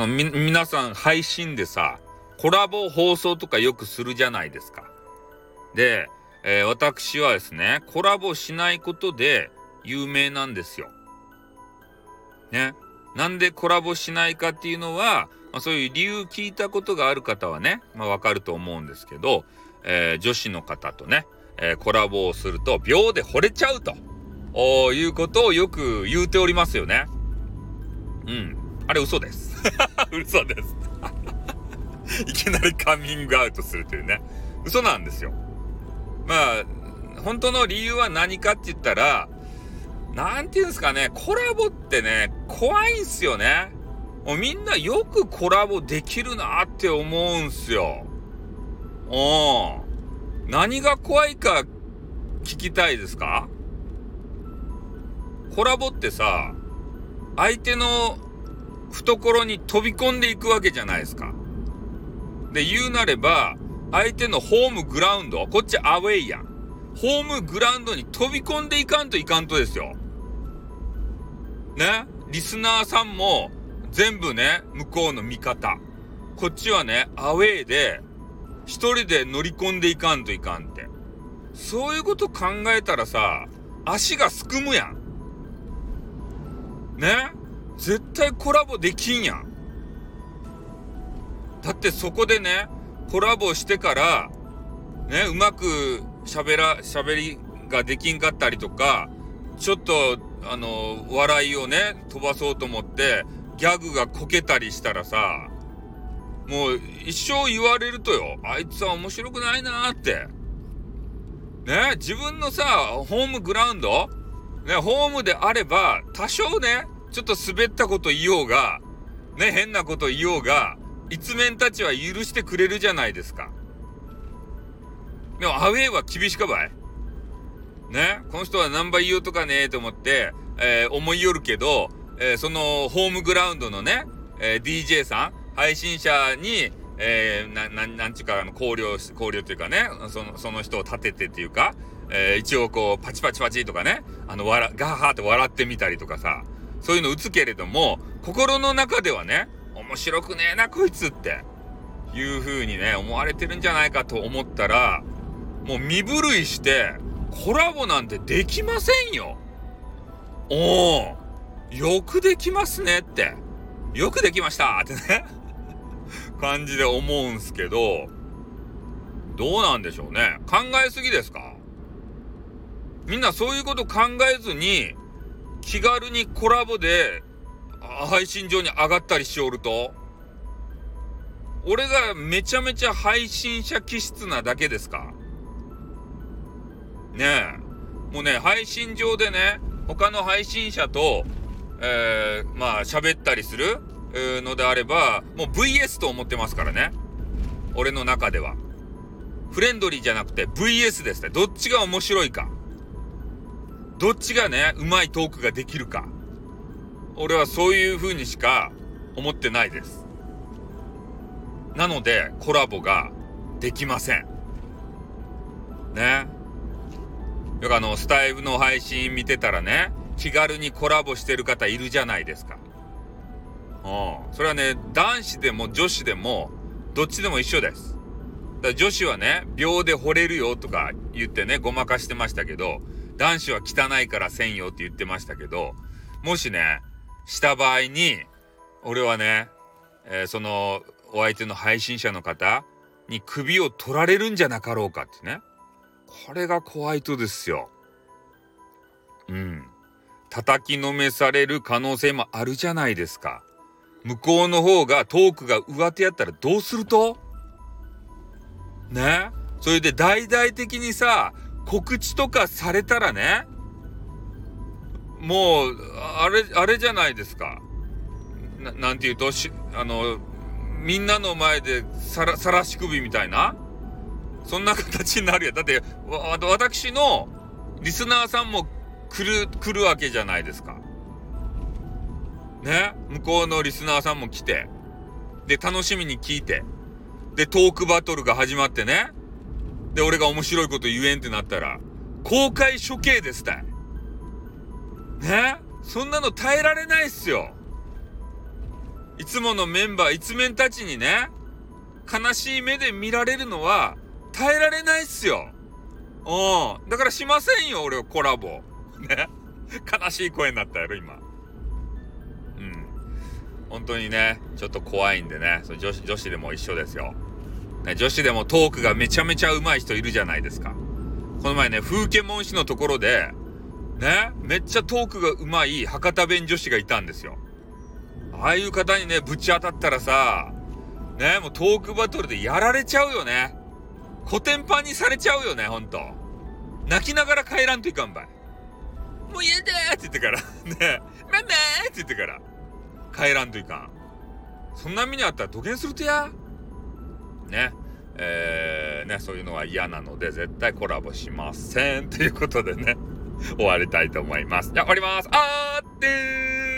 の、み、皆さん配信でさ、コラボ放送とかよくするじゃないですか。で、えー、私はですね、コラボしないことで有名なんですよ。ね。なんでコラボしないかっていうのは、まあ、そういう理由聞いたことがある方はね、まあ、わかると思うんですけど、えー、女子の方とね、えー、コラボをすると秒で惚れちゃうということをよく言うておりますよね。うん。あれ嘘です。嘘です。いきなりカミングアウトするというね。嘘なんですよ。まあ、本当の理由は何かって言ったら、なんていうんですかね、コラボってね、怖いんすよね。もうみんなよくコラボできるなって思うんすよ。うん。何が怖いか聞きたいですか？コラボってさ、相手の懐に飛び込んでいくわけじゃないですか。で、言うなれば、相手のホームグラウンド、こっちアウェイやん。ホームグラウンドに飛び込んでいかんといかんとですよ。ね？リスナーさんも全部ね、向こうの味方。こっちはね、アウェイで、一人で乗り込んでいかんといかんって。そういうこと考えたらさ、足がすくむやん。ね？絶対コラボできんやん。だってそこでね、コラボしてから、ね、うまく喋ら、喋りができんかったりとか、ちょっと、あの、笑いをね、飛ばそうと思って、ギャグがこけたりしたらさ、もう一生言われるとよ、あいつは面白くないなーって。ね、自分のさ、ホームグラウンド？ね、ホームであれば、多少ね、ちょっと滑ったこと言おうが、ね、変なこと言おうが、一面たちは許してくれるじゃないですか。でも、アウェイは厳しかばい？ねこの人はナンバー言おうとかねと思って、えー、思いよるけど、えー、そのホームグラウンドのね、えー、DJ さん、配信者に、えー、な、ななんちゅうか、あの、考慮、考慮というかね、その、その人を立ててっていうか、えー、一応こう、パチパチパチとかね、あの、笑、ガーハーって笑ってみたりとかさ、そういうの打つけれども、心の中ではね、面白くねえな、こいつって、いう風にね、思われてるんじゃないかと思ったら、もう身震いして、コラボなんてできませんよ。おー、よくできますねって。よくできましたってね 感じで思うんすけど、どうなんでしょうね。考えすぎですか？みんなそういうこと考えずに、気軽にコラボで配信上に上がったりしおると、俺がめちゃめちゃ配信者気質なだけですか？ねえ。もうね、配信上でね、他の配信者と、えー、まあ喋ったりするのであれば、もう VS と思ってますからね。俺の中では。フレンドリーじゃなくて VS ですね。どっちが面白いか。どっちがね、うまいトークができるか。俺はそういう風にしか思ってないです。なので、コラボができません。ね。よくあの、スタイフの配信見てたらね、気軽にコラボしてる方いるじゃないですか。うん。それはね、男子でも女子でも、どっちでも一緒です。だから女子はね、秒で惚れるよとか言ってね、ごまかしてましたけど、男子は汚いからせんよって言ってましたけど、もしね、した場合に、俺はね、えー、その、お相手の配信者の方に首を取られるんじゃなかろうかってね。これが怖いとですよ。うん。叩きのめされる可能性もあるじゃないですか。向こうの方がトークが上手やったらどうすると？ね？それで大々的にさ、告知とかされたらね、もう、あれ、あれじゃないですか。ななんて言うと、し、あの、みんなの前でさら、さらし首みたいな？そんな形になるや。だって、わ、私のリスナーさんも来る、来るわけじゃないですか。ね？向こうのリスナーさんも来て、で、楽しみに聞いて、で、トークバトルが始まってね、で、俺が面白いこと言えんってなったら、公開処刑ですたい。ね？そんなの耐えられないっすよ。いつものメンバー、一面たちにね、悲しい目で見られるのは耐えられないっすよ。うん。だからしませんよ、俺はコラボ。ね？悲しい声になったやろ、今。うん。本当にね、ちょっと怖いんでね、そ女子、女子でも一緒ですよ。女子でもトークがめちゃめちゃ上手い人いるじゃないですか。この前ね、風景文氏のところで、ね、めっちゃトークが上手い博多弁女子がいたんですよ。ああいう方にね、ぶち当たったらさ、ね、もうトークバトルでやられちゃうよね。コテンパンにされちゃうよね、ほんと。泣きながら帰らんといかんばい。もう嫌だーって言ってから、ね、ママーって言ってから、帰らんといかん。そんな目にあったら土下するとや。ね。えー、ね、そういうのは嫌なので、絶対コラボしません。ということでね、終わりたいと思います。じゃ、終わります。あーってー